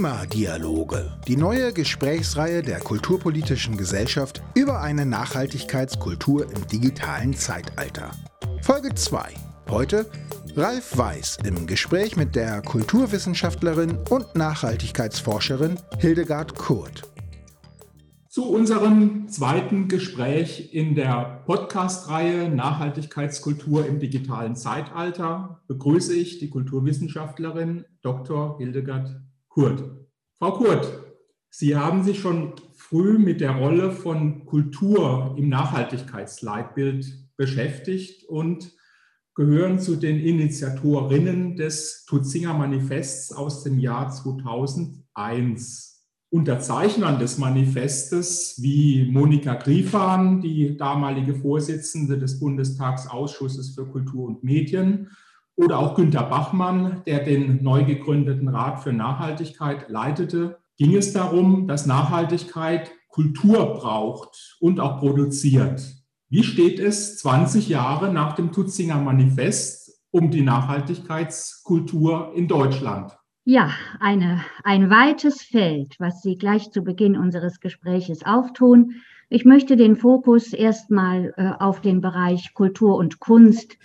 Klimadialoge, die neue Gesprächsreihe der Kulturpolitischen Gesellschaft über eine Nachhaltigkeitskultur im digitalen Zeitalter. Folge 2. Heute Ralf Weiß im Gespräch mit der Kulturwissenschaftlerin und Nachhaltigkeitsforscherin Hildegard Kurt. Zu unserem zweiten Gespräch in der Podcast-Reihe Nachhaltigkeitskultur im digitalen Zeitalter begrüße ich die Kulturwissenschaftlerin Dr. Hildegard Kurt. Frau Kurt, Sie haben sich schon früh mit der Rolle von Kultur im Nachhaltigkeitsleitbild beschäftigt und gehören zu den Initiatorinnen des Tutzinger Manifests aus dem Jahr 2001. Unterzeichnern des Manifestes wie Monika Griefahn, die damalige Vorsitzende des Bundestagsausschusses für Kultur und Medien, oder auch Günter Bachmann, der den neu gegründeten Rat für Nachhaltigkeit leitete, ging es darum, dass Nachhaltigkeit Kultur braucht und auch produziert. Wie steht es 20 Jahre nach dem Tutzinger Manifest um die Nachhaltigkeitskultur in Deutschland? Ja, eine, ein weites Feld, was Sie gleich zu Beginn unseres Gespräches auftun. Ich möchte den Fokus erstmal äh, auf den Bereich Kultur und Kunst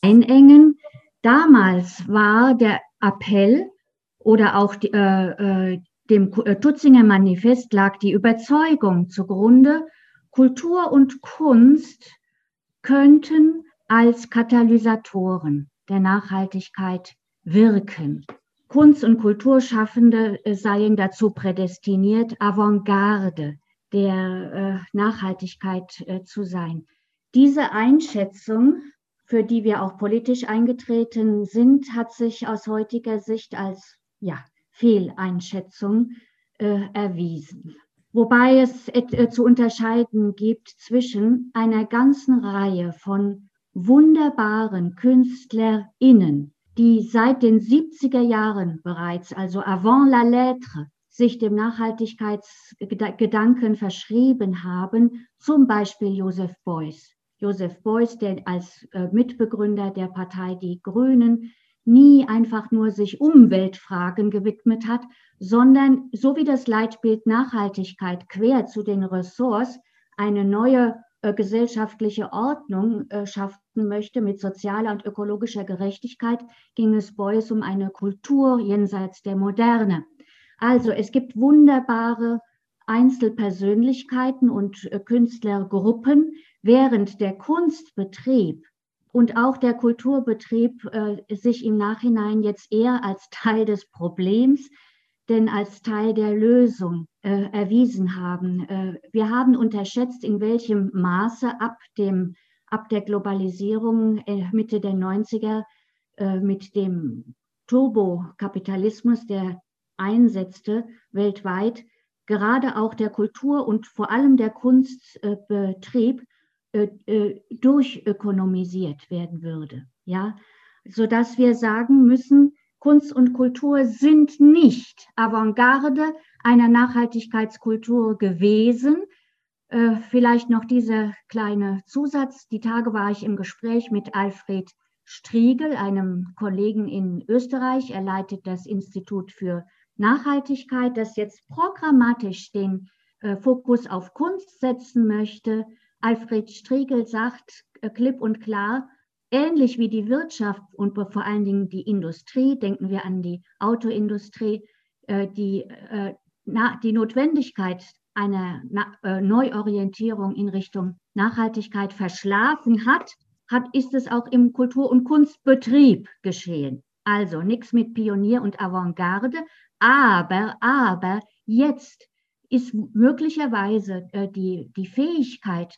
einengen. Damals war der Appell oder auch die, äh, äh dem äh, Tutzinger Manifest lag die Überzeugung zugrunde, Kultur und Kunst könnten als Katalysatoren der Nachhaltigkeit wirken. Kunst- und Kulturschaffende äh, seien dazu prädestiniert, Avantgarde der Nachhaltigkeit zu sein. Diese Einschätzung, für die wir auch politisch eingetreten sind, hat sich aus heutiger Sicht als ja, Fehleinschätzung äh, erwiesen. Wobei es äh, zu unterscheiden gibt zwischen einer ganzen Reihe von wunderbaren KünstlerInnen, die seit den 70er Jahren bereits, also avant la lettre, sich dem Nachhaltigkeitsgedanken verschrieben haben, zum Beispiel Joseph Beuys. Joseph Beuys, der als äh, Mitbegründer der Partei Die Grünen nie einfach nur sich Umweltfragen gewidmet hat, sondern so wie das Leitbild Nachhaltigkeit quer zu den Ressorts eine neue äh, gesellschaftliche Ordnung äh, schaffen möchte mit sozialer und ökologischer Gerechtigkeit, ging es Beuys um eine Kultur jenseits der Moderne. Also es gibt wunderbare Einzelpersönlichkeiten und äh, Künstlergruppen, während der Kunstbetrieb und auch der Kulturbetrieb äh, sich im Nachhinein jetzt eher als Teil des Problems denn als Teil der Lösung äh, erwiesen haben. Äh, wir haben unterschätzt, in welchem Maße ab, dem, ab der Globalisierung äh, Mitte der 90er äh, mit dem Turbokapitalismus, der einsetzte weltweit, gerade auch der Kultur und vor allem der Kunstbetrieb äh, äh, durchökonomisiert werden würde. Ja, sodass wir sagen müssen, Kunst und Kultur sind nicht Avantgarde einer Nachhaltigkeitskultur gewesen. Äh, vielleicht noch dieser kleine Zusatz. Die Tage war ich im Gespräch mit Alfred Striegel, einem Kollegen in Österreich. Er leitet das Institut für Nachhaltigkeit, das jetzt programmatisch den äh, Fokus auf Kunst setzen möchte. Alfred Striegel sagt äh, klipp und klar, ähnlich wie die Wirtschaft und vor allen Dingen die Industrie, denken wir an die Autoindustrie, äh, die, äh, die Notwendigkeit einer äh, Neuorientierung in Richtung Nachhaltigkeit verschlafen hat, hat, ist es auch im Kultur- und Kunstbetrieb geschehen. Also nichts mit Pionier und Avantgarde, aber, aber jetzt ist möglicherweise die, die Fähigkeit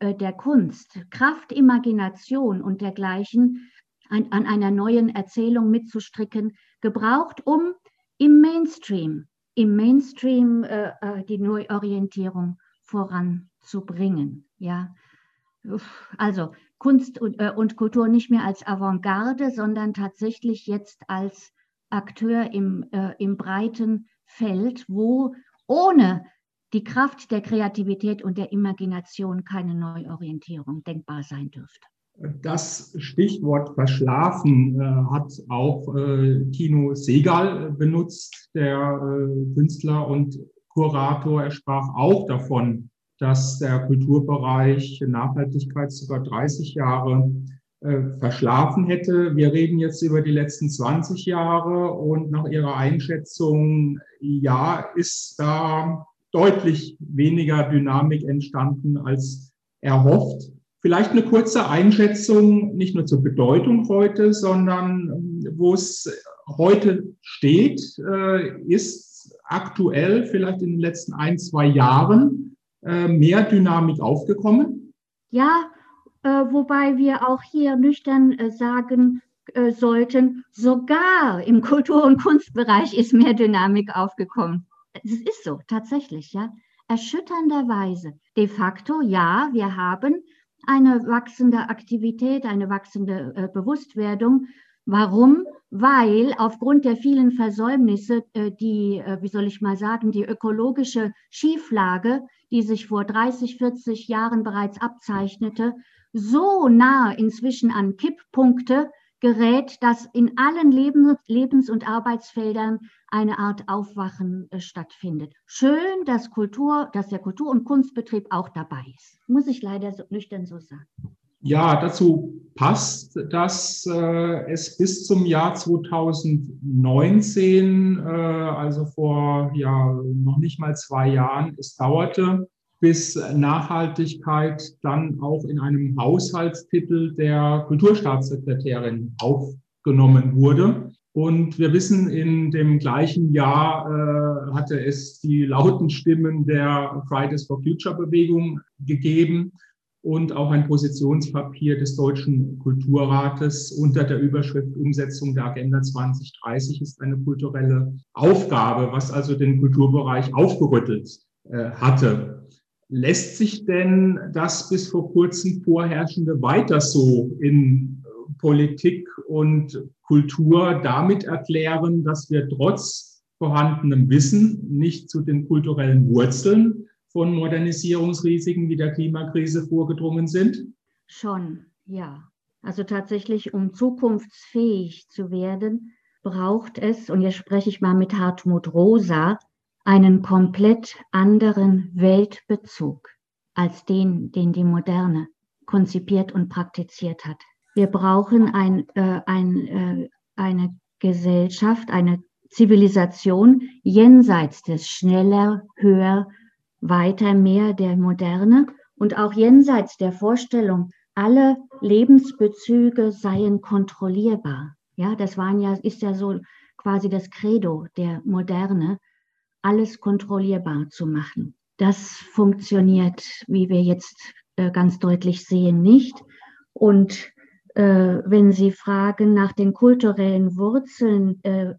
äh, der Kunst, Kraft, Imagination und dergleichen an, an einer neuen Erzählung mitzustricken, gebraucht, um im Mainstream, im Mainstream äh, äh die Neuorientierung voranzubringen. Ja, also Kunst und, äh, und Kultur nicht mehr als Avantgarde, sondern tatsächlich jetzt als Akteur im, äh, im breiten Feld, wo ohne die Kraft der Kreativität und der Imagination keine Neuorientierung denkbar sein dürfte. Das Stichwort verschlafen äh, hat auch äh, Tino Segal benutzt, der äh, Künstler und Kurator. Er sprach auch davon, dass der Kulturbereich Nachhaltigkeit sogar 30 Jahre verschlafen hätte. Wir reden jetzt über die letzten 20 Jahre und nach Ihrer Einschätzung, ja, ist da deutlich weniger Dynamik entstanden als erhofft. Vielleicht eine kurze Einschätzung, nicht nur zur Bedeutung heute, sondern ähm, wo es heute steht, äh, ist aktuell vielleicht in den letzten ein, zwei Jahren äh, mehr Dynamik aufgekommen? Ja, äh, wobei wir auch hier nüchtern äh, sagen äh, sollten, sogar im Kultur- und Kunstbereich ist mehr Dynamik aufgekommen. Es ist so, tatsächlich, ja. Erschütternderweise. De facto, ja, wir haben eine wachsende Aktivität, eine wachsende äh, Bewusstwerdung. Warum? Weil aufgrund der vielen Versäumnisse, äh, die, äh, wie soll ich mal sagen, die ökologische Schieflage, die sich vor 30, 40 Jahren bereits abzeichnete, so nah inzwischen an Kipppunkte gerät, dass in allen Lebens- und Arbeitsfeldern eine Art Aufwachen äh, stattfindet. Schön, dass Kultur, dass der Kultur- und Kunstbetrieb auch dabei ist. Muss ich leider so, nüchtern so sagen. Ja, dazu passt, dass äh, es bis zum Jahr 2019, äh, also vor ja noch nicht mal zwei Jahren, es dauerte, bis Nachhaltigkeit dann auch in einem Haushaltstitel der Kulturstaatssekretärin aufgenommen wurde. Und wir wissen, in dem gleichen Jahr äh, hatte es die lauten Stimmen der Fridays for Future Bewegung gegeben und auch ein Positionspapier des Deutschen Kulturrates unter der Überschrift Umsetzung der Agenda 2030 ist eine kulturelle Aufgabe, was also den Kulturbereich aufgerüttelt äh, hatte. Lässt sich denn das bis vor kurzem vorherrschende weiter so in äh, Politik und Kultur damit erklären, dass wir trotz vorhandenem Wissen nicht zu den kulturellen Wurzeln von Modernisierungsrisiken wie der Klimakrise vorgedrungen sind? Schon, ja. Also tatsächlich, um zukunftsfähig zu werden, braucht es, und jetzt spreche ich mal mit Hartmut Rosa, einen komplett anderen Weltbezug als den, den die Moderne konzipiert und praktiziert hat. Wir brauchen ein, äh, ein, äh, eine Gesellschaft, eine Zivilisation jenseits des schneller, höher, weiter, mehr der Moderne und auch jenseits der Vorstellung, alle Lebensbezüge seien kontrollierbar. Ja, das waren ja, ist ja so quasi das Credo der Moderne alles kontrollierbar zu machen. Das funktioniert, wie wir jetzt äh, ganz deutlich sehen, nicht. Und äh, wenn Sie fragen nach den kulturellen Wurzeln äh,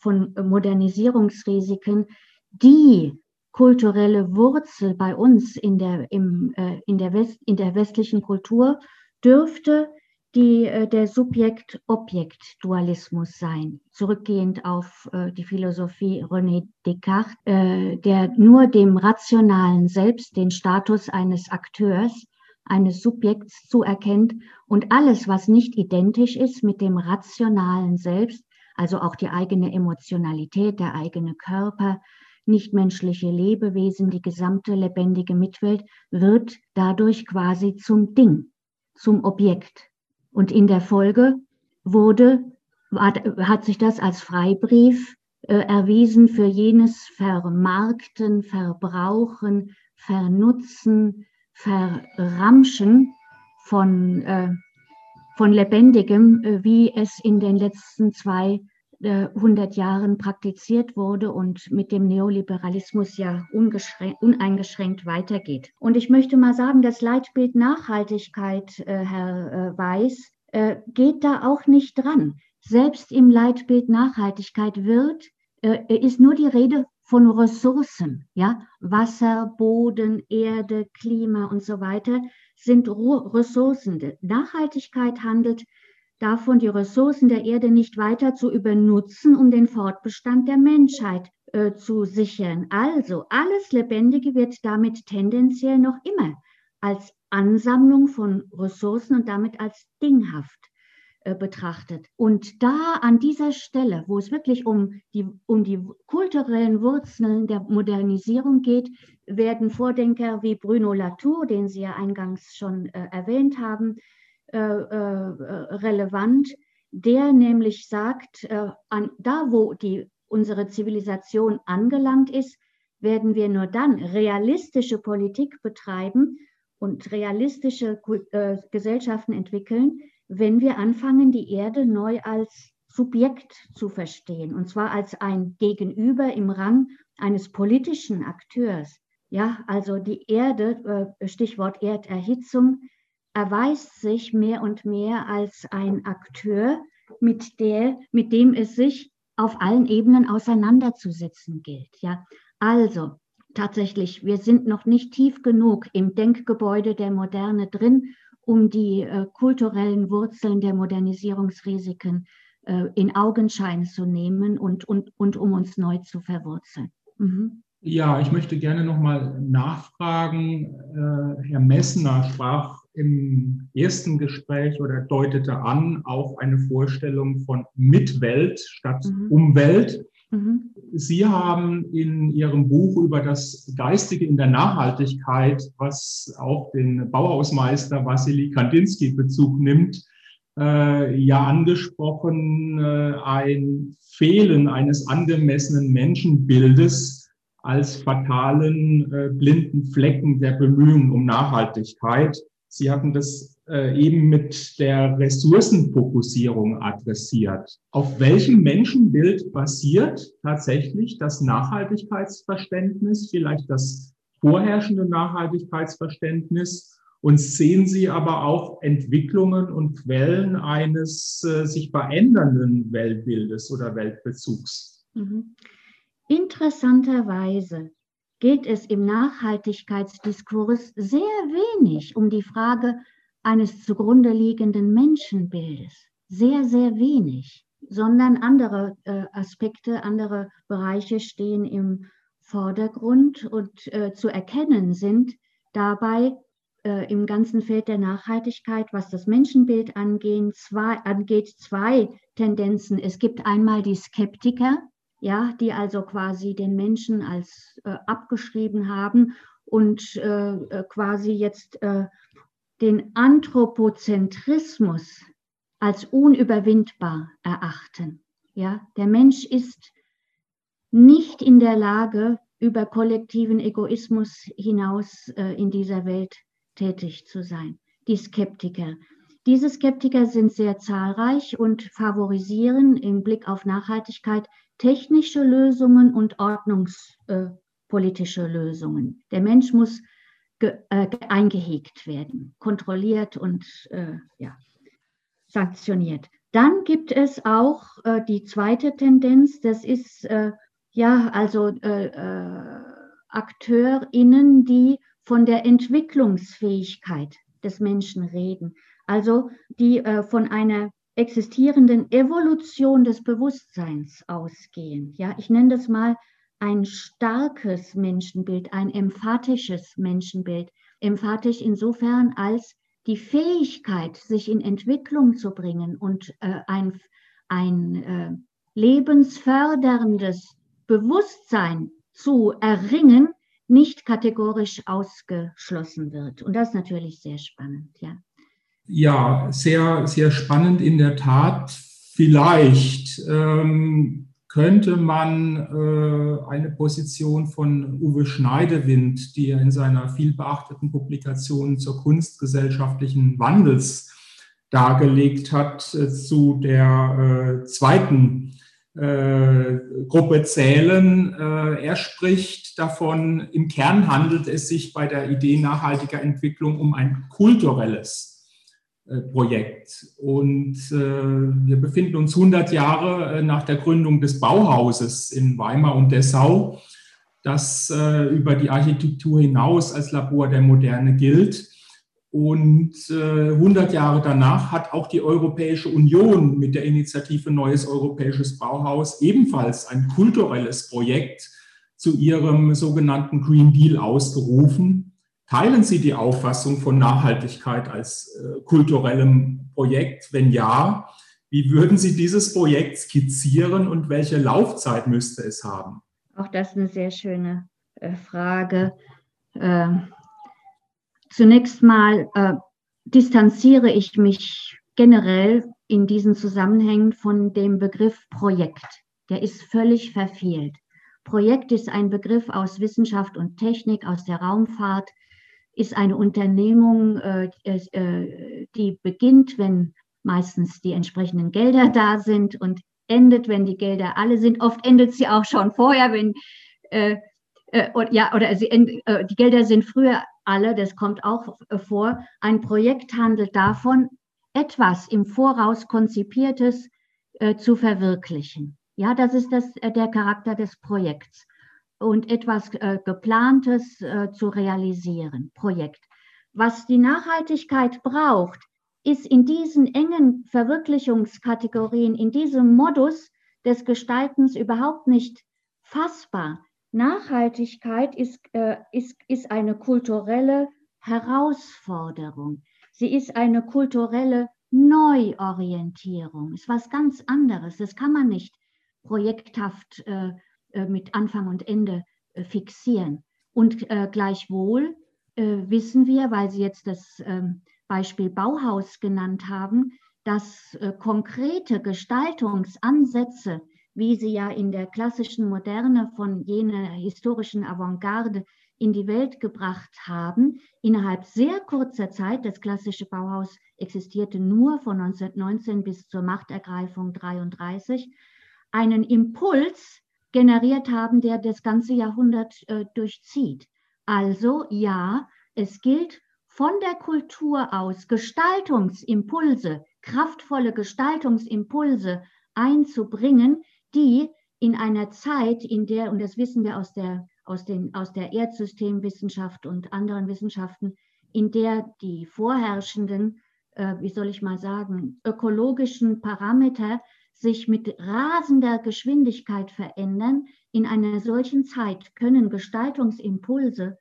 von Modernisierungsrisiken, die kulturelle Wurzel bei uns in der, im, in der, West, in der westlichen Kultur dürfte die, äh, der Subjekt-Objekt-Dualismus sein, zurückgehend auf äh, die Philosophie René Descartes, äh, der nur dem rationalen Selbst den Status eines Akteurs, eines Subjekts zuerkennt und alles, was nicht identisch ist mit dem rationalen Selbst, also auch die eigene Emotionalität, der eigene Körper, nichtmenschliche Lebewesen, die gesamte lebendige Mitwelt, wird dadurch quasi zum Ding, zum Objekt. Und in der Folge wurde, hat sich das als Freibrief äh, erwiesen für jenes Vermarkten, Verbrauchen, Vernutzen, Verramschen von, äh, von Lebendigem, äh, wie es in den letzten zwei 100 Jahren praktiziert wurde und mit dem Neoliberalismus ja uneingeschränkt weitergeht. Und ich möchte mal sagen, das Leitbild Nachhaltigkeit, äh, Herr äh, Weiß, äh, geht da auch nicht dran. Selbst im Leitbild Nachhaltigkeit wird, äh, ist nur die Rede von Ressourcen, ja, Wasser, Boden, Erde, Klima und so weiter sind Ressourcen. Nachhaltigkeit handelt davon, die Ressourcen der Erde nicht weiter zu übernutzen, um den Fortbestand der Menschheit äh, zu sichern. Also alles Lebendige wird damit tendenziell noch immer als Ansammlung von Ressourcen und damit als dinghaft äh, betrachtet. Und da an dieser Stelle, wo es wirklich um die, um die kulturellen Wurzeln der Modernisierung geht, werden Vordenker wie Bruno Latour, den Sie ja eingangs schon äh, erwähnt haben, äh, äh relevant, der nämlich sagt, äh, an, da wo die, unsere Zivilisation angelangt ist, werden wir nur dann realistische Politik betreiben und realistische äh, Gesellschaften entwickeln, wenn wir anfangen, die Erde neu als Subjekt zu verstehen, und zwar als ein Gegenüber im Rang eines politischen Akteurs. Ja, also die Erde, äh, Stichwort Erderhitzung, erweist sich mehr und mehr als ein Akteur, mit, der, mit dem es sich auf allen Ebenen auseinanderzusetzen gilt. Ja, also tatsächlich, wir sind noch nicht tief genug im Denkgebäude der Moderne drin, um die äh, kulturellen Wurzeln der Modernisierungsrisiken äh, in Augenschein zu nehmen und, und, und um uns neu zu verwurzeln. Mhm. Ja, ich möchte gerne nochmal nachfragen. Äh, Herr Messner sprach im ersten Gespräch oder deutete an auf eine Vorstellung von Mitwelt statt mhm. Umwelt. Mhm. Sie haben in Ihrem Buch über das Geistige in der Nachhaltigkeit, was auch den Bauhausmeister Wassily Kandinsky Bezug nimmt, äh, ja angesprochen, äh, ein Fehlen eines angemessenen Menschenbildes als fatalen äh, blinden Flecken der Bemühungen um Nachhaltigkeit. Sie hatten das äh, eben mit der Ressourcenfokussierung adressiert. Auf welchem Menschenbild basiert tatsächlich das Nachhaltigkeitsverständnis, vielleicht das vorherrschende Nachhaltigkeitsverständnis? Und sehen Sie aber auch Entwicklungen und Quellen eines äh, sich verändernden Weltbildes oder Weltbezugs? Mhm. Interessanterweise geht es im Nachhaltigkeitsdiskurs sehr wenig um die Frage eines zugrunde liegenden Menschenbildes. Sehr, sehr wenig, sondern andere äh, Aspekte, andere Bereiche stehen im Vordergrund und äh, zu erkennen sind dabei äh, im ganzen Feld der Nachhaltigkeit, was das Menschenbild angeht, zwei, angeht, zwei Tendenzen. Es gibt einmal die Skeptiker, ja, die also quasi den Menschen als äh, abgeschrieben haben und äh, äh, quasi jetzt äh, den Anthropozentrismus als unüberwindbar erachten. Ja, der Mensch ist nicht in der Lage, über kollektiven Egoismus hinaus äh, in dieser Welt tätig zu sein. Die Skeptiker. Diese Skeptiker sind sehr zahlreich und favorisieren im Blick auf Nachhaltigkeit technische Lösungen und ordnungspolitische Lösungen. Der Mensch muss ge, äh, eingehegt werden, kontrolliert und äh, ja, sanktioniert. Dann gibt es auch äh, die zweite Tendenz, das ist äh, ja also äh, äh, AkteurInnen, die von der Entwicklungsfähigkeit des Menschen reden, also die von einer existierenden Evolution des Bewusstseins ausgehen. Ja, ich nenne das mal ein starkes Menschenbild, ein emphatisches Menschenbild. Emphatisch insofern als die Fähigkeit, sich in Entwicklung zu bringen und äh, ein, ein äh, lebensförderndes Bewusstsein zu erringen, nicht kategorisch ausgeschlossen wird. Und das ist natürlich sehr spannend, ja. Ja, sehr, sehr spannend in der Tat. Vielleicht ähm, könnte man äh, eine Position von Uwe Schneidewind, die er in seiner vielbeachteten Publikation zur Kunst gesellschaftlichen Wandels dargelegt hat, äh, zu der äh, zweiten äh, Gruppe zählen. Äh, er spricht davon, im Kern handelt es sich bei der Idee nachhaltiger Entwicklung um ein kulturelles Projekt. Und äh, wir befinden uns 100 Jahre äh, nach der Gründung des Bauhauses in Weimar und Dessau, das äh, über die Architektur hinaus als Labor der Moderne gilt. Und 100 äh, Jahre danach hat auch die Europäische Union mit der Initiative Neues Europäisches Bauhaus ebenfalls ein kulturelles Projekt zu ihrem sogenannten Green Deal ausgerufen Teilen Sie die Auffassung von Nachhaltigkeit als äh, kulturellem Projekt? Wenn ja, wie würden Sie dieses Projekt skizzieren und welche Laufzeit müsste es haben? Auch das ist eine sehr schöne äh, Frage. Ähm, zunächst mal äh, distanziere ich mich generell in diesen Zusammenhängen von dem Begriff Projekt. Der ist völlig verfehlt. Projekt ist ein Begriff aus Wissenschaft und Technik, aus der Raumfahrt, ist eine Unternehmung, äh, äh, die beginnt, wenn meistens die entsprechenden Gelder da sind und endet, wenn die Gelder alle sind. Oft endet sie auch schon vorher, wenn äh, ja oder sie, die Gelder sind früher alle. Das kommt auch vor. Ein Projekt handelt davon, etwas im Voraus konzipiertes zu verwirklichen. Ja, das ist das, der Charakter des Projekts und etwas äh, Geplantes äh, zu realisieren, Projekt. Was die Nachhaltigkeit braucht, ist in diesen engen Verwirklichungskategorien, in diesem Modus des Gestaltens überhaupt nicht fassbar. Nachhaltigkeit ist, äh, ist, ist eine kulturelle Herausforderung. Sie ist eine kulturelle Neuorientierung. Ist was ganz anderes. Das kann man nicht projekthaft äh, mit Anfang und Ende äh, fixieren. Und äh, gleichwohl wissen wir, weil Sie jetzt das ähm, Beispiel Bauhaus genannt haben, dass konkrete Gestaltungsansätze, wie sie ja in der klassischen Moderne von jener historischen Avantgarde in die Welt gebracht haben, innerhalb sehr kurzer Zeit, das klassische Bauhaus existierte nur von 1919 bis zur Machtergreifung 1933, einen Impuls generiert haben, der das ganze Jahrhundert äh, durchzieht. Also ja, es gilt von der Kultur aus Gestaltungsimpulse, kraftvolle Gestaltungsimpulse einzubringen, die in einer Zeit, in der, und das wissen wir aus der, aus den, aus der Erdsystemwissenschaft und anderen Wissenschaften, in der die vorherrschenden, äh, wie soll ich mal sagen, ökologischen Parameter sich mit rasender Geschwindigkeit verändern, in einer solchen Zeit können Gestaltungsimpulse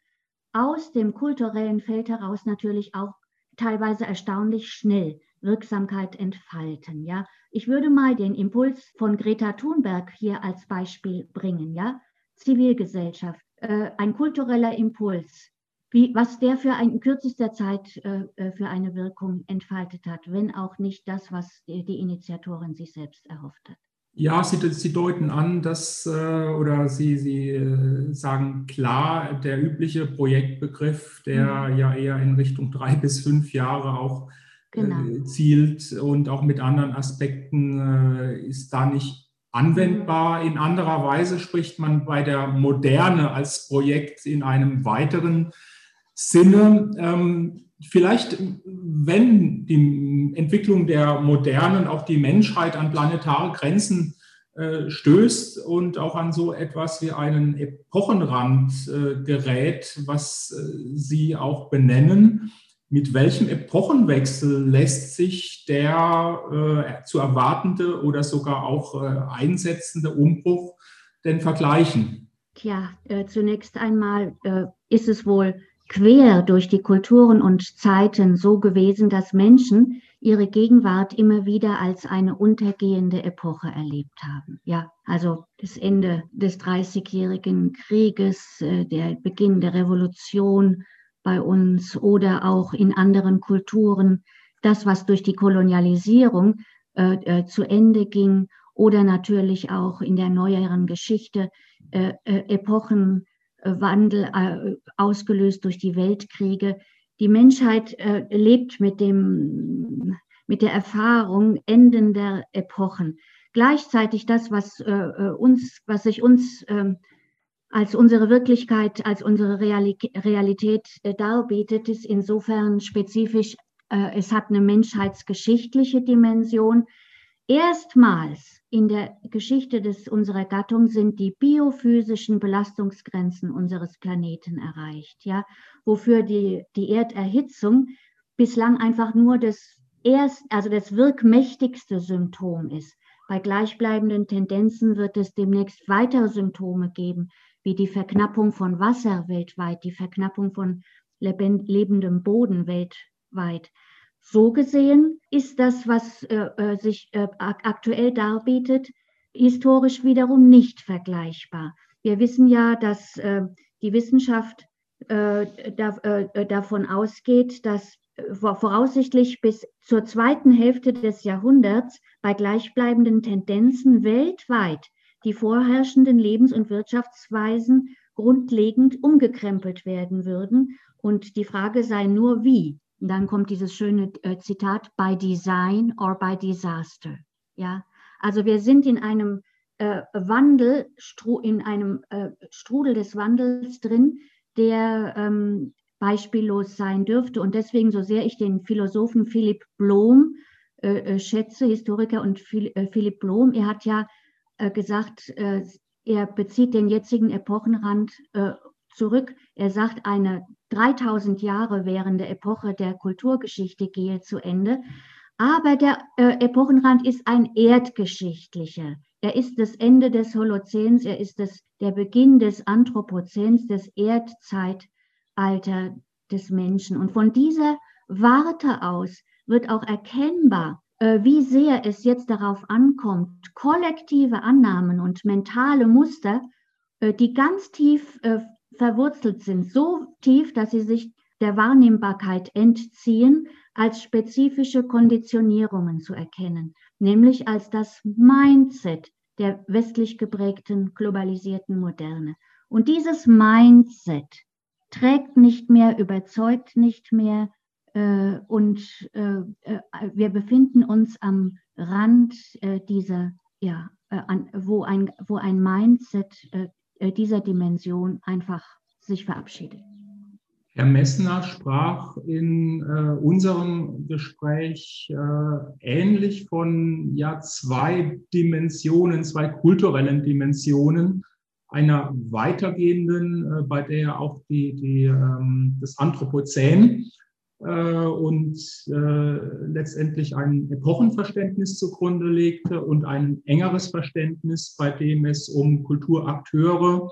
aus dem kulturellen Feld heraus natürlich auch teilweise erstaunlich schnell Wirksamkeit entfalten. Ja, ich würde mal den Impuls von Greta Thunberg hier als Beispiel bringen. Ja, Zivilgesellschaft, äh, ein kultureller Impuls, wie, was der für ein, in kürzester Zeit äh, äh, für eine Wirkung entfaltet hat, wenn auch nicht das, was die, die Initiatorin sich selbst erhofft hat. Ja, Sie, Sie deuten an, dass äh, oder Sie, Sie äh, sagen klar, der übliche Projektbegriff, der mhm. ja eher in Richtung drei bis fünf Jahre auch äh, genau. zielt und auch mit anderen Aspekten ist da nicht anwendbar. Mhm. In anderer Weise spricht man bei der Moderne als Projekt in einem weiteren Sinne. Ähm, vielleicht, wenn die Entwicklung der Modernen auch die Menschheit an planetare Grenzen äh, stößt und auch an so etwas wie einen Epochenrand äh, gerät, was äh, Sie auch benennen. Mit welchem Epochenwechsel lässt sich der zu erwartende oder sogar auch einsetzende Umbruch denn vergleichen? Tja, zunächst einmal ist es wohl quer durch die Kulturen und Zeiten so gewesen, dass Menschen ihre Gegenwart immer wieder als eine untergehende Epoche erlebt haben. Ja, also das Ende des Dreißigjährigen Krieges, äh, der Beginn der Revolution bei uns oder auch in anderen Kulturen, das, was durch die Kolonialisierung äh, äh, zu Ende ging oder natürlich auch in der neueren Geschichte äh, äh Epochen Wandel äh, ausgelöst durch die Weltkriege. Die Menschheit äh, lebt mit, dem, mit der Erfahrung endender Epochen. Gleichzeitig das, was äh, uns, was sich uns ähm, als unsere Wirklichkeit, als unsere Realität darbietet, ist insofern spezifisch, es hat eine menschheitsgeschichtliche Dimension. Erstmals in der Geschichte des, unserer Gattung sind die biophysischen Belastungsgrenzen unseres Planeten erreicht, ja, wofür die, die Erderhitzung bislang einfach nur das erst, also das wirkmächtigste Symptom ist. Bei gleichbleibenden Tendenzen wird es demnächst weitere Symptome geben, wie die Verknappung von Wasser weltweit, die Verknappung von lebendem Boden weltweit. So gesehen ist das, was äh, äh sich äh, aktuell darbietet, historisch wiederum nicht vergleichbar. Wir wissen ja, dass äh, die Wissenschaft äh, da, äh, davon ausgeht, dass voraussichtlich bis zur zweiten Hälfte des Jahrhunderts bei gleichbleibenden Tendenzen weltweit die vorherrschenden Lebens- und Wirtschaftsweisen grundlegend umgekrempelt werden würden. Und die Frage sei nur, wie. Dann kommt dieses schöne äh, Zitat, by design or by disaster. Ja, also wir sind in einem äh, Wandel, in einem äh, Strudel des Wandels drin, der ähm, beispiellos sein dürfte. Und deswegen, so sehr ich den Philosophen Philipp Blom äh, äh schätze, Historiker und äh, Philipp Blom, er hat ja gesagt, er bezieht den jetzigen Epochenrand zurück. Er sagt, eine 3000 Jahre währende Epoche der Kulturgeschichte gehe zu Ende. Aber der Epochenrand ist ein erdgeschichtlicher. Er ist das Ende des Holozäns, er ist das, der Beginn des Anthropozäns, des Erdzeit, Alter des Menschen. Und von dieser Warte aus wird auch erkennbar, äh, wie sehr es jetzt darauf ankommt, kollektive Annahmen und mentale Muster, äh, die ganz tief äh, verwurzelt sind, so tief, dass sie sich der Wahrnehmbarkeit entziehen, als spezifische Konditionierungen zu erkennen, nämlich als das Mindset der westlich geprägten globalisierten Moderne. Und dieses Mindset trägt nicht mehr, überzeugt nicht mehr. Äh, und äh, äh, wir befinden uns am Rand äh, dieser, ja, äh, an, wo, ein, wo ein Mindset äh, dieser Dimension einfach sich verabschiedet. Herr Messner sprach in äh, unserem Gespräch äh, ähnlich von ja, zwei Dimensionen, zwei kulturellen Dimensionen einer weitergehenden, äh, bei der auch die, die, ähm, das Anthropozän äh, und äh, letztendlich ein Epochenverständnis zugrunde legte und ein engeres Verständnis, bei dem es um Kulturakteure,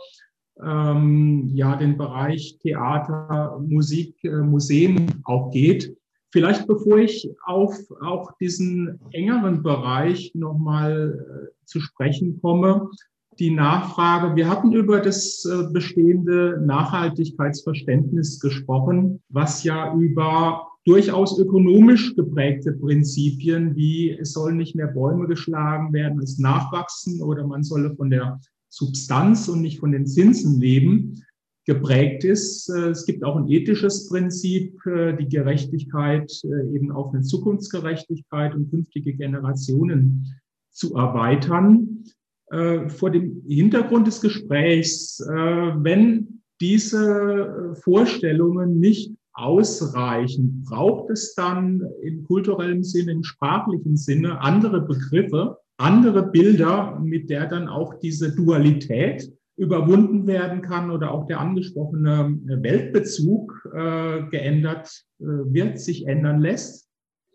ähm, ja, den Bereich Theater, Musik, äh, Museen auch geht. Vielleicht bevor ich auf auch diesen engeren Bereich nochmal äh, zu sprechen komme, die Nachfrage. Wir hatten über das äh, bestehende Nachhaltigkeitsverständnis gesprochen, was ja über durchaus ökonomisch geprägte Prinzipien wie es sollen nicht mehr Bäume geschlagen werden als nachwachsen oder man solle von der Substanz und nicht von den Zinsen leben, geprägt ist. Äh, es gibt auch ein ethisches Prinzip, äh, die Gerechtigkeit eben auf eine Zukunftsgerechtigkeit und künftige Generationen zu erweitern. Äh, vor dem Hintergrund des Gesprächs, äh, wenn diese Vorstellungen nicht ausreichen, braucht es dann im kulturellen Sinne, im sprachlichen Sinne andere Begriffe, andere Bilder, mit der dann auch diese Dualität überwunden werden kann oder auch der angesprochene Weltbezug äh, geändert äh, wird, sich ändern lässt?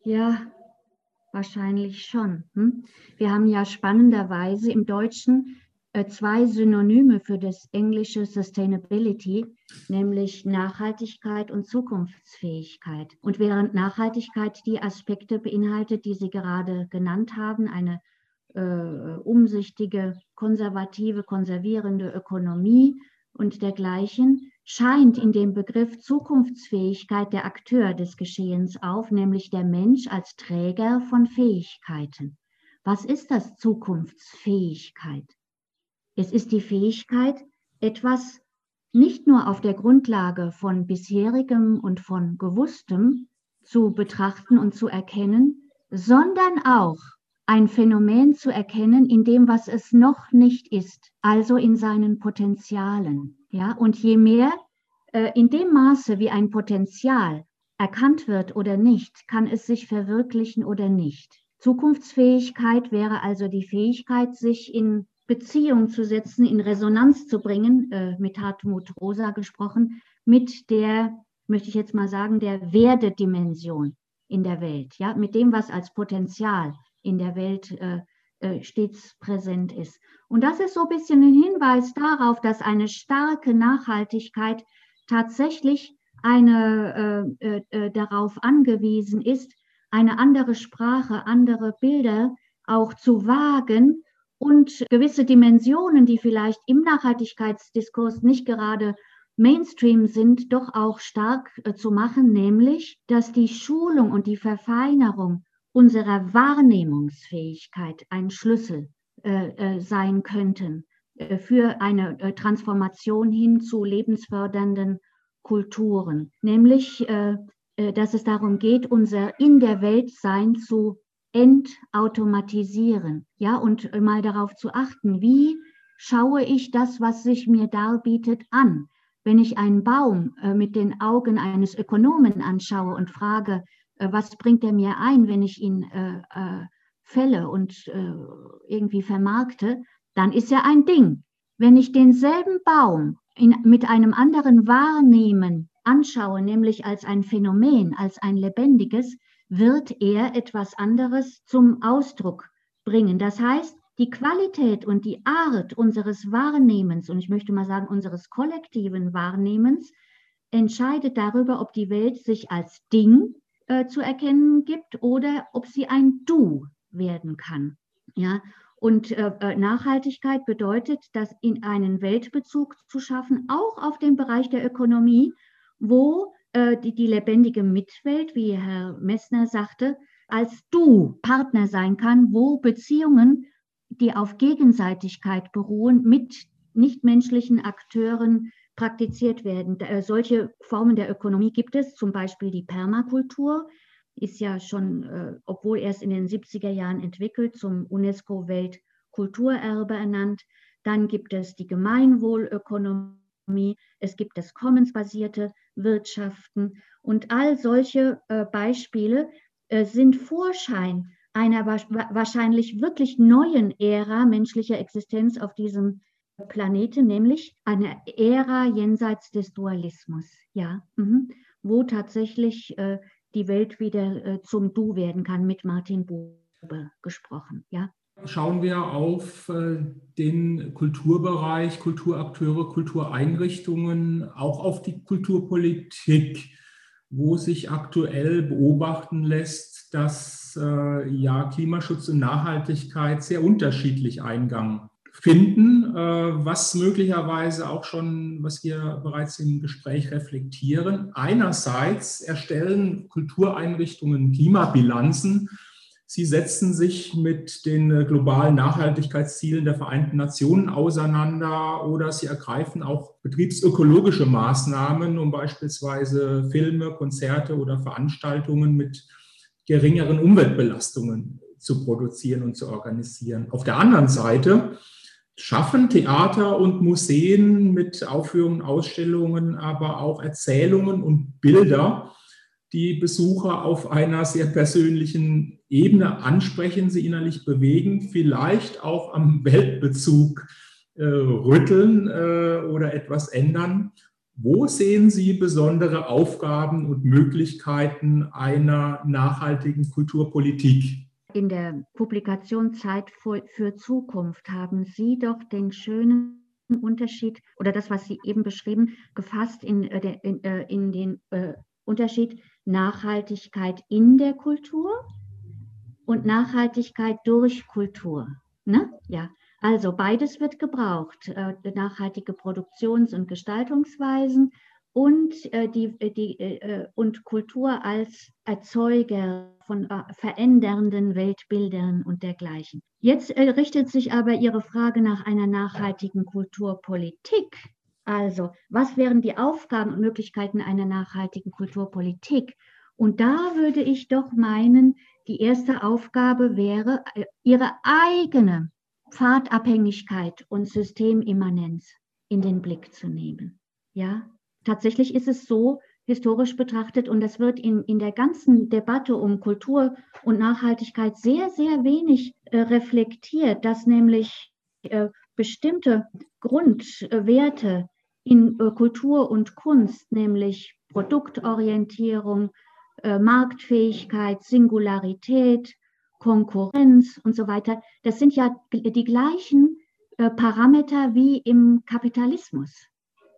Ja, Wahrscheinlich schon. Hm? Wir haben ja spannenderweise im Deutschen äh, zwei Synonyme für das englische Sustainability, nämlich Nachhaltigkeit und Zukunftsfähigkeit. Und während Nachhaltigkeit die Aspekte beinhaltet, die Sie gerade genannt haben, eine äh, umsichtige, konservative, konservierende Ökonomie und dergleichen, scheint in dem Begriff Zukunftsfähigkeit der Akteur des Geschehens auf, nämlich der Mensch als Träger von Fähigkeiten. Was ist das Zukunftsfähigkeit? Es ist die Fähigkeit, etwas nicht nur auf der Grundlage von bisherigem und von gewusstem zu betrachten und zu erkennen, sondern auch ein Phänomen zu erkennen in dem, was es noch nicht ist, also in seinen Potenzialen. Ja, und je mehr äh, in dem Maße, wie ein Potenzial erkannt wird oder nicht, kann es sich verwirklichen oder nicht. Zukunftsfähigkeit wäre also die Fähigkeit, sich in Beziehung zu setzen, in Resonanz zu bringen, äh, mit Hartmut Rosa gesprochen, mit der, möchte ich jetzt mal sagen, der Werdedimension in der Welt, ja, mit dem, was als Potenzial in der Welt äh, stets präsent ist. Und das ist so ein bisschen ein Hinweis darauf, dass eine starke Nachhaltigkeit tatsächlich eine äh, äh, äh, darauf angewiesen ist, eine andere Sprache, andere Bilder auch zu wagen und gewisse Dimensionen, die vielleicht im Nachhaltigkeitsdiskurs nicht gerade Mainstream sind, doch auch stark äh, zu machen, nämlich, dass die Schulung und die Verfeinerung unserer Wahrnehmungsfähigkeit ein Schlüssel äh, äh, sein könnten äh, für eine äh, Transformation hin zu lebensfördernden Kulturen, nämlich äh, dass es darum geht, unser in der Welt sein zu entautomatisieren, ja, und mal darauf zu achten, wie schaue ich das, was sich mir darbietet, an. Wenn ich einen Baum äh, mit den Augen eines Ökonomen anschaue und frage, äh, was bringt er mir ein, wenn ich ihn äh, äh fälle und äh, irgendwie vermarkte, dann ist er ein Ding. Wenn ich denselben Baum in, mit einem anderen Wahrnehmen anschaue, nämlich als ein Phänomen, als ein lebendiges, wird er etwas anderes zum Ausdruck bringen. Das heißt, die Qualität und die Art unseres Wahrnehmens, und ich möchte mal sagen unseres kollektiven Wahrnehmens, entscheidet darüber, ob die Welt sich als Ding äh, zu erkennen gibt oder ob sie ein Du werden kann. Ja, und äh, äh Nachhaltigkeit bedeutet, das in einen Weltbezug zu schaffen, auch auf dem Bereich der Ökonomie, wo äh, die, die lebendige Mitwelt, wie Herr Messner sagte, als Du Partner sein kann, wo Beziehungen die auf Gegenseitigkeit beruhen, mit nichtmenschlichen Akteuren praktiziert werden. Äh, solche Formen der Ökonomie gibt es, zum Beispiel die Permakultur, ist ja schon, äh, obwohl erst in den 70er Jahren entwickelt, zum UNESCO-Weltkulturerbe ernannt. Dann gibt es die Gemeinwohlökonomie, es gibt das commonsbasierte Wirtschaften und all solche äh, Beispiele sind Vorschein einer wahrscheinlich wirklich neuen Ära menschlicher Existenz auf diesem Planeten, nämlich eine Ära jenseits des Dualismus, ja, mhm. wo tatsächlich äh, die Welt wieder äh, zum Du werden kann, mit Martin Bube gesprochen, ja. Schauen wir auf äh, den Kulturbereich, Kulturakteure, Kultureinrichtungen, auch auf die Kulturpolitik, wo sich aktuell beobachten lässt, dass äh, ja, Klimaschutz und Nachhaltigkeit sehr unterschiedlich Eingang finden, äh, was möglicherweise auch schon, was wir bereits im Gespräch reflektieren. Einerseits erstellen Kultureinrichtungen Klimabilanzen. Sie setzen sich mit den äh, globalen Nachhaltigkeitszielen der Vereinten Nationen auseinander oder sie ergreifen auch betriebsökologische Maßnahmen, um beispielsweise Filme, Konzerte oder Veranstaltungen mit geringeren Umweltbelastungen zu produzieren und zu organisieren. Auf der anderen Seite schaffen Theater und Museen mit Aufführungen, Ausstellungen, aber auch Erzählungen und Bilder, die Besucher auf einer sehr persönlichen Ebene ansprechen, sie innerlich bewegen, vielleicht auch am Weltbezug äh, rütteln äh, oder etwas ändern. Wo sehen Sie besondere Aufgaben und Möglichkeiten einer nachhaltigen Kulturpolitik? In der Publikation Zeit für Zukunft haben Sie doch den schönen Unterschied oder das, was Sie eben beschrieben, gefasst in, äh, in, äh, in den äh, Unterschied Nachhaltigkeit in der Kultur und Nachhaltigkeit durch Kultur. Ne? Ja, also beides wird gebraucht, nachhaltige Produktions- und Gestaltungsweisen und, äh, die, äh, die, äh, und Kultur als Erzeuger von äh, verändernden Weltbildern und dergleichen. Jetzt äh, richtet sich aber Ihre Frage nach einer nachhaltigen Kulturpolitik. Also, was wären die Aufgaben und Möglichkeiten einer nachhaltigen Kulturpolitik? Und da würde ich doch meinen, die erste Aufgabe wäre, ihre eigene Pfadabhängigkeit und Systemimmanenz in den Blick zu nehmen. Ja, tatsächlich ist es so, historisch betrachtet, und das wird in, in der ganzen Debatte um Kultur und Nachhaltigkeit sehr, sehr wenig äh, reflektiert, dass nämlich äh, bestimmte Grundwerte in äh, Kultur und Kunst, nämlich Produktorientierung, äh, Marktfähigkeit, Singularität, Konkurrenz und so weiter, das sind ja die gleichen äh, Parameter wie im Kapitalismus.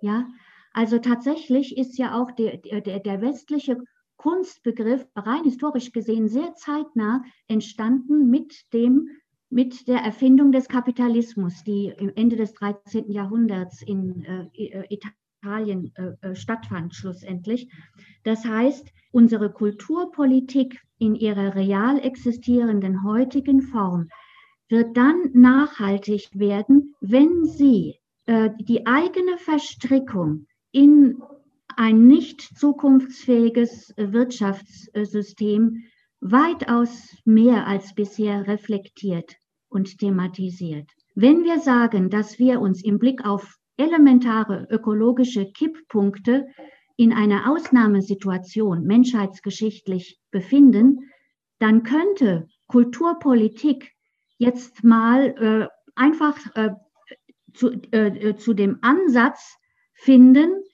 Ja, Also tatsächlich ist ja auch der, der, der westliche Kunstbegriff rein historisch gesehen sehr zeitnah entstanden mit dem mit der Erfindung des Kapitalismus, die im Ende des 13. Jahrhunderts in äh, äh, Italien äh, äh, stattfand schlussendlich. Das heißt, unsere Kulturpolitik in ihrer real existierenden heutigen Form wird dann nachhaltig werden, wenn sie äh, die eigene Verstrickung in ein nicht zukunftsfähiges Wirtschaftssystem weitaus mehr als bisher reflektiert und thematisiert. Wenn wir sagen, dass wir uns im Blick auf elementare ökologische Kipppunkte in einer Ausnahmesituation menschheitsgeschichtlich befinden, dann könnte Kulturpolitik jetzt mal äh, einfach äh, zu, äh, zu dem Ansatz finden,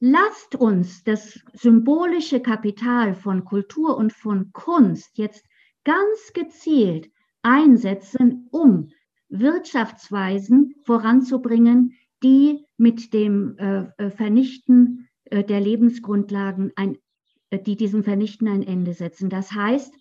lasst uns das symbolische Kapital von Kultur und von Kunst jetzt ganz gezielt einsetzen, um Wirtschaftsweisen voranzubringen, die mit dem äh, äh, Vernichten äh, der Lebensgrundlagen, ein, die diesem Vernichten ein Ende setzen. Das heißt,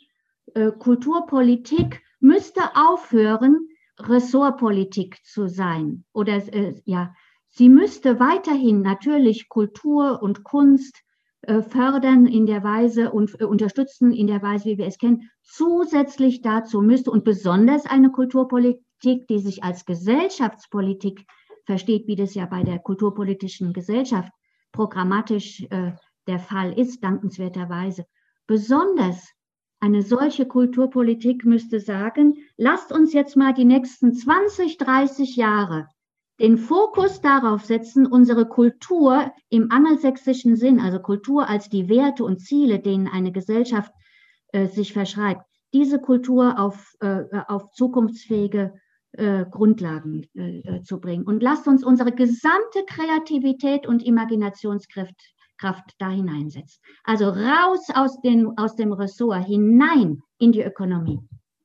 Kulturpolitik müsste aufhören, Ressortpolitik zu sein. Oder ja, sie müsste weiterhin natürlich Kultur und Kunst fördern in der Weise und unterstützen in der Weise, wie wir es kennen. Zusätzlich dazu müsste und besonders eine Kulturpolitik, die sich als Gesellschaftspolitik versteht, wie das ja bei der kulturpolitischen Gesellschaft programmatisch äh, der Fall ist, dankenswerterweise. Besonders eine solche Kulturpolitik müsste sagen, lasst uns jetzt mal die nächsten 20, 30 Jahre den Fokus darauf setzen, unsere Kultur im angelsächsischen Sinn, also Kultur als die Werte und Ziele, denen eine Gesellschaft äh, sich verschreibt, diese Kultur auf, äh, auf zukunftsfähige äh, Grundlagen äh, äh, zu bringen. Und lasst uns unsere gesamte Kreativität und Imaginationskraft Kraft da hineinsetzen. Also raus aus, den, aus dem Ressort, hinein in die Ökonomie.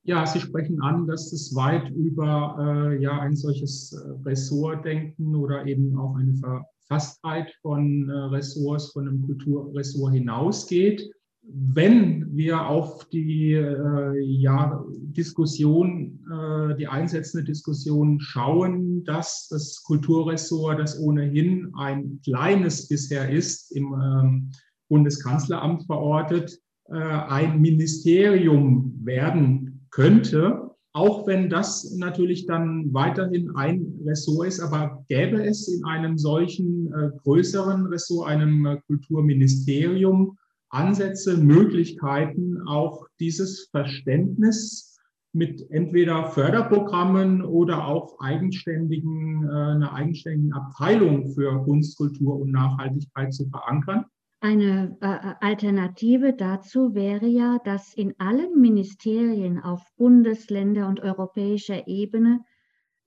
Ja, Sie sprechen an, dass es weit über äh, ja, ein solches äh, Ressortdenken oder eben auch eine Verfasstheit von äh, Ressorts, von einem Kulturressort hinausgeht. Wenn wir auf die äh, ja, Diskussion, äh, die einsetzende Diskussion schauen, dass das Kulturressort, das ohnehin ein kleines bisher ist, im ähm, Bundeskanzleramt verortet, äh, ein Ministerium werden könnte, auch wenn das natürlich dann weiterhin ein Ressort ist, aber gäbe es in einem solchen äh, größeren Ressort, einem äh, Kulturministerium, Ansätze, Möglichkeiten, auch dieses Verständnis mit entweder Förderprogrammen oder auch eigenständigen, äh, einer eigenständigen Abteilung für Kunst, Kultur und Nachhaltigkeit zu verankern? Eine äh, Alternative dazu wäre ja, dass in allen Ministerien auf Bundesländer und europäischer Ebene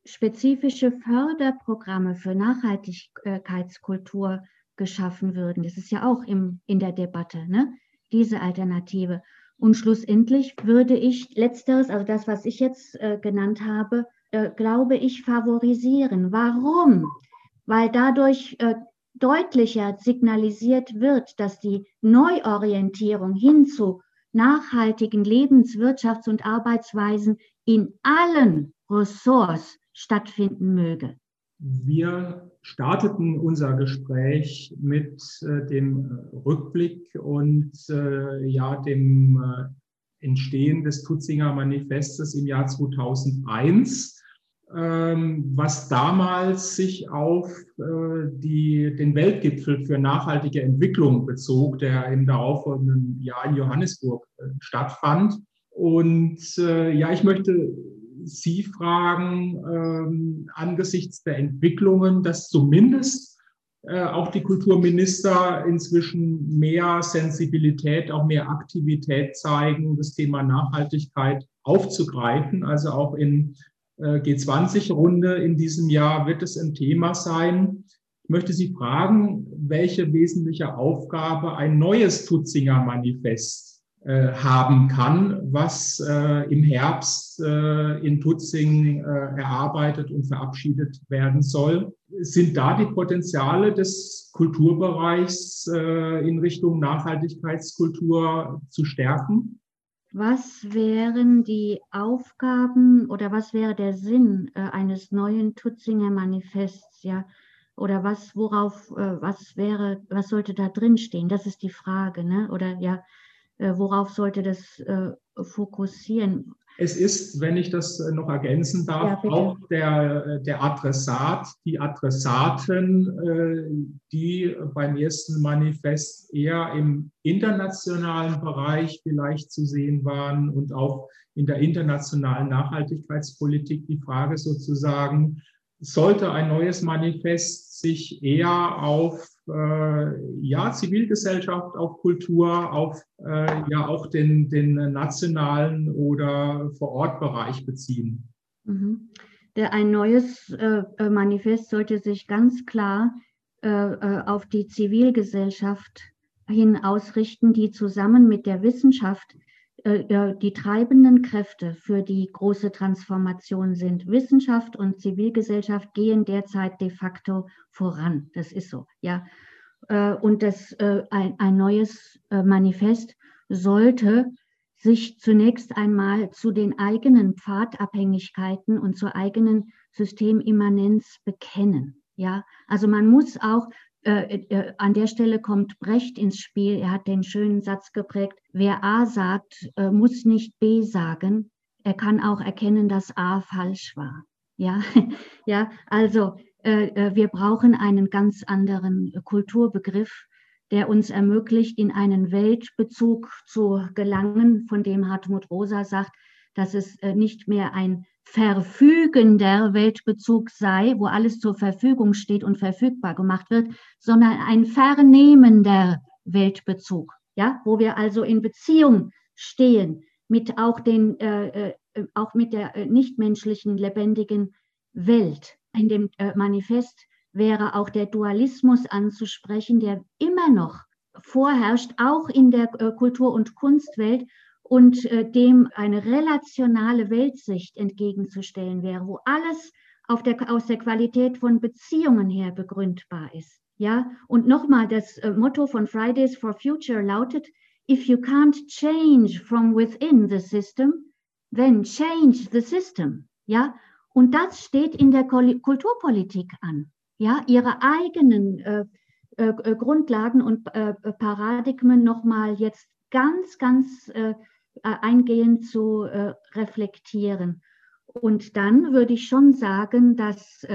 spezifische Förderprogramme für Nachhaltigkeitskultur geschaffen würden. Das ist ja auch im, in der Debatte, ne? diese Alternative. Und schlussendlich würde ich letzteres, also das, was ich jetzt äh, genannt habe, äh, glaube ich, favorisieren. Warum? Weil dadurch äh, deutlicher signalisiert wird, dass die Neuorientierung hin zu nachhaltigen Lebens-, Wirtschafts- und Arbeitsweisen in allen Ressorts stattfinden möge. Wir starteten unser Gespräch mit äh, dem äh, Rückblick und äh, ja dem äh, Entstehen des Tutzinger Manifestes im Jahr 2001, ähm, was damals sich auf äh, die, den Weltgipfel für nachhaltige Entwicklung bezog, der im darauffolgenden Jahr in Johannesburg äh, stattfand. Und ja, ich möchte Sie fragen ähm, angesichts der Entwicklungen, dass zumindest äh, auch die Kulturminister inzwischen mehr Sensibilität, auch mehr Aktivität zeigen, das Thema Nachhaltigkeit aufzugreifen. Also auch in äh, G20-Runde in diesem Jahr wird es ein Thema sein. Ich möchte Sie fragen, welche wesentliche Aufgabe ein neues Tutzinger Manifest äh, haben kann, was äh, im Herbst äh, in Tutzing erarbeitet und verabschiedet werden soll. Sind da die Potenziale des Kulturbereichs in Richtung Nachhaltigkeitskultur zu stärken? Was wären die Aufgaben oder was wäre der Sinn eines neuen Tutzinger Manifests? Ja, oder was, worauf, was wäre, was sollte da drin stehen? Das ist die Frage, ne? Oder ja, äh, worauf sollte das äh, fokussieren? Es ist, wenn ich das äh, noch ergänzen darf, ja, auch der, der Adressat, die Adressaten, die beim ersten Manifest eher im internationalen Bereich vielleicht zu sehen waren und auch in der internationalen Nachhaltigkeitspolitik die Frage sozusagen, sollte ein neues Manifest sich eher auf äh, ja, Zivilgesellschaft, auf Kultur, auf äh, ja auch den, den nationalen oder Vorortbereich beziehen. Mhm. Der, ein neues äh, äh Manifest sollte sich ganz klar äh, äh, auf die Zivilgesellschaft hin ausrichten, die zusammen mit der Wissenschaft die treibenden Kräfte für die große Transformation sind. Wissenschaft und Zivilgesellschaft gehen derzeit de facto voran. Das ist so, ja. Äh, und das, äh, ein, ein neues äh, Manifest sollte sich zunächst einmal zu den eigenen Pfadabhängigkeiten und zur eigenen Systemimmanenz bekennen. Ja, also man muss auch äh, äh, an der Stelle kommt Brecht ins Spiel. Er hat den schönen Satz geprägt: Wer A sagt, äh, muss nicht B sagen. Er kann auch erkennen, dass A falsch war. Ja, ja. Also äh, äh, wir brauchen einen ganz anderen Kulturbegriff, der uns ermöglicht, in einen Weltbezug zu gelangen, von dem Hartmut Rosa sagt, dass es äh, nicht mehr ein verfügender Weltbezug sei, wo alles zur Verfügung steht und verfügbar gemacht wird, sondern ein vernehmender Weltbezug, ja, wo wir also in Beziehung stehen mit auch den, äh, auch mit der nichtmenschlichen lebendigen Welt. In dem äh, Manifest wäre auch der Dualismus anzusprechen, der immer noch vorherrscht, auch in der äh, Kultur- und Kunstwelt und äh, dem eine relationale Weltsicht entgegenzustellen wäre, wo alles der, aus der Qualität von Beziehungen her begründbar ist. Ja, und nochmal, das Motto von Fridays for Future lautet, if you can't change from within the system, then change the system. Ja, und das steht in der Kulturpolitik an. Ja, ihre eigenen äh, äh, äh, Grundlagen und äh, Paradigmen nochmal jetzt ganz, ganz äh, eingehend zu äh, reflektieren. Und dann würde ich schon sagen, dass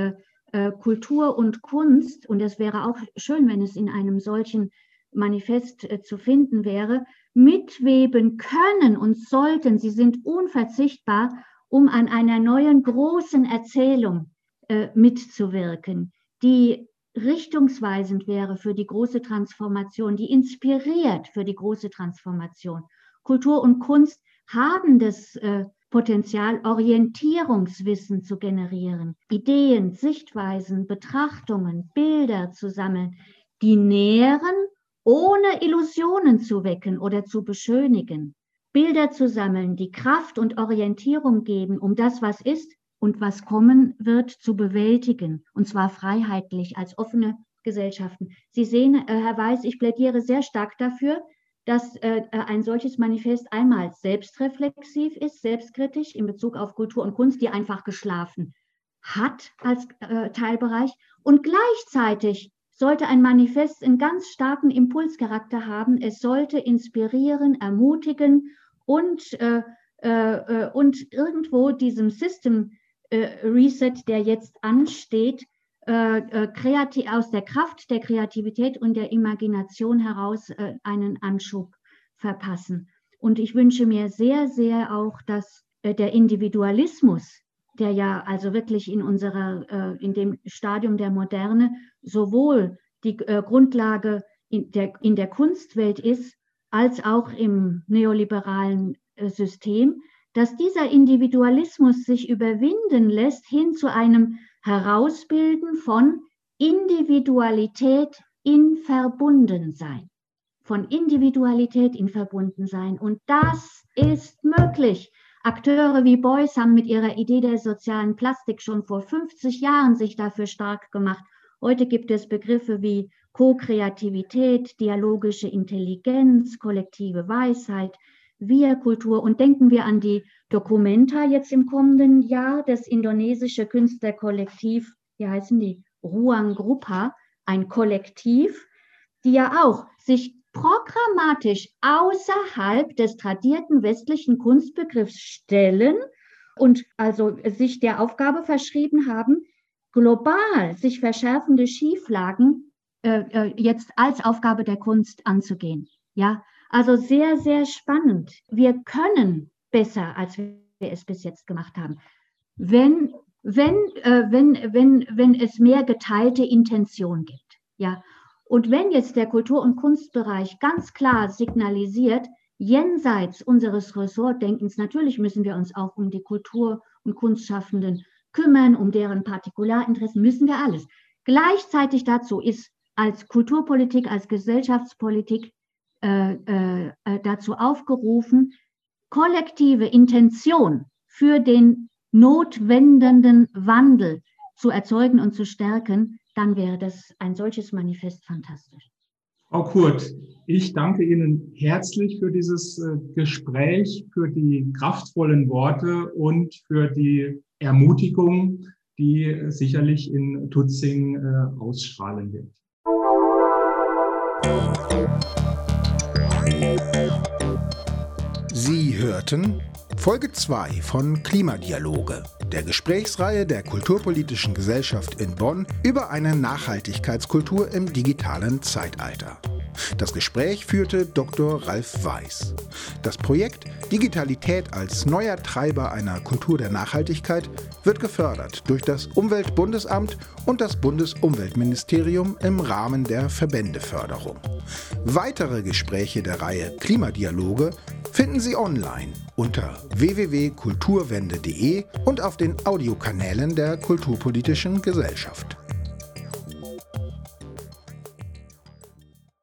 Kultur und Kunst, und es wäre auch schön, wenn es in einem solchen Manifest zu finden wäre, mitweben können und sollten. Sie sind unverzichtbar um an einer neuen großen Erzählung äh, mitzuwirken, die richtungsweisend wäre für die große Transformation, die inspiriert für die große Transformation. Kultur und Kunst haben das äh, Potenzial, Orientierungswissen zu generieren, Ideen, Sichtweisen, Betrachtungen, Bilder zu sammeln, die nähren, ohne Illusionen zu wecken oder zu beschönigen. Bilder zu sammeln, die Kraft und Orientierung geben, um das, was ist und was kommen wird, zu bewältigen, und zwar freiheitlich als offene Gesellschaften. Sie sehen, äh, Herr Weiß, ich plädiere sehr stark dafür, dass äh, ein solches Manifest einmal selbstreflexiv ist, selbstkritisch in Bezug auf Kultur und Kunst, die einfach geschlafen hat als äh, Teilbereich. Und gleichzeitig sollte ein Manifest einen ganz starken Impulscharakter haben. Es sollte inspirieren, ermutigen und, äh, äh, und irgendwo diesem System äh, Reset, der jetzt ansteht, äh, äh, aus der Kraft der Kreativität und der Imagination heraus äh, einen Anschub verpassen. Und ich wünsche mir sehr, sehr auch, dass der Individualismus, der ja also wirklich in unserer, in dem Stadium der Moderne sowohl die Grundlage in der, in der Kunstwelt ist, als auch im neoliberalen äh, System, dass dieser Individualismus sich überwinden lässt hin zu einem Herausbilden von Individualität in Verbundensein. von Individualität in Verbundensein. Und das ist möglich. Akteure wie Beuys haben mit ihrer Idee der sozialen Plastik schon vor 50 Jahren sich dafür stark gemacht. Heute gibt es Begriffe wie Co-Kreativität, dialogische Intelligenz, kollektive Weisheit, Wir-Kultur. Und denken wir an die Documenta jetzt im kommenden Jahr, das indonesische Künstlerkollektiv, wie heißen die? Ruang Grupa, ein Kollektiv, die ja auch sich programmatisch außerhalb des tradierten westlichen Kunstbegriffs stellen und also sich der Aufgabe verschrieben haben, global sich verschärfende Schieflagen äh, äh, jetzt als Aufgabe der Kunst anzugehen. Ja, also sehr, sehr spannend. Wir können besser, als wir es bis jetzt gemacht haben. Wenn, wenn, äh, wenn, wenn, wenn es mehr geteilte Intention gibt. Ja, und wenn jetzt der Kultur- und Kunstbereich ganz klar signalisiert, jenseits unseres Ressortdenkens, natürlich müssen wir uns auch um die Kultur- und Kunstschaffenden kümmern, um deren Partikularinteressen, müssen wir alles. Gleichzeitig dazu ist als Kulturpolitik, als Gesellschaftspolitik äh, äh, äh dazu aufgerufen, kollektive Intention für den notwendenden Wandel zu erzeugen und zu stärken, dann wäre das ein solches Manifest fantastisch. Frau Kurt, ich danke Ihnen herzlich für dieses äh, Gespräch, für die kraftvollen Worte und für die Ermutigung, die sicherlich in Tutzing ausstrahlen wird. Sie hörten Folge 2 von Klimadialoge, der Gesprächsreihe der Kulturpolitischen Gesellschaft in Bonn über eine Nachhaltigkeitskultur im digitalen Zeitalter. Das Gespräch führte Dr. Ralf Weiß. Das Projekt Digitalität als neuer Treiber einer Kultur der Nachhaltigkeit wird gefördert durch das Umweltbundesamt und das Bundesumweltministerium im Rahmen der Verbändeförderung. Weitere Gespräche der Reihe Klimadialoge finden Sie online unter www.kulturwende.de und auf den Audiokanälen der Kulturpolitischen Gesellschaft.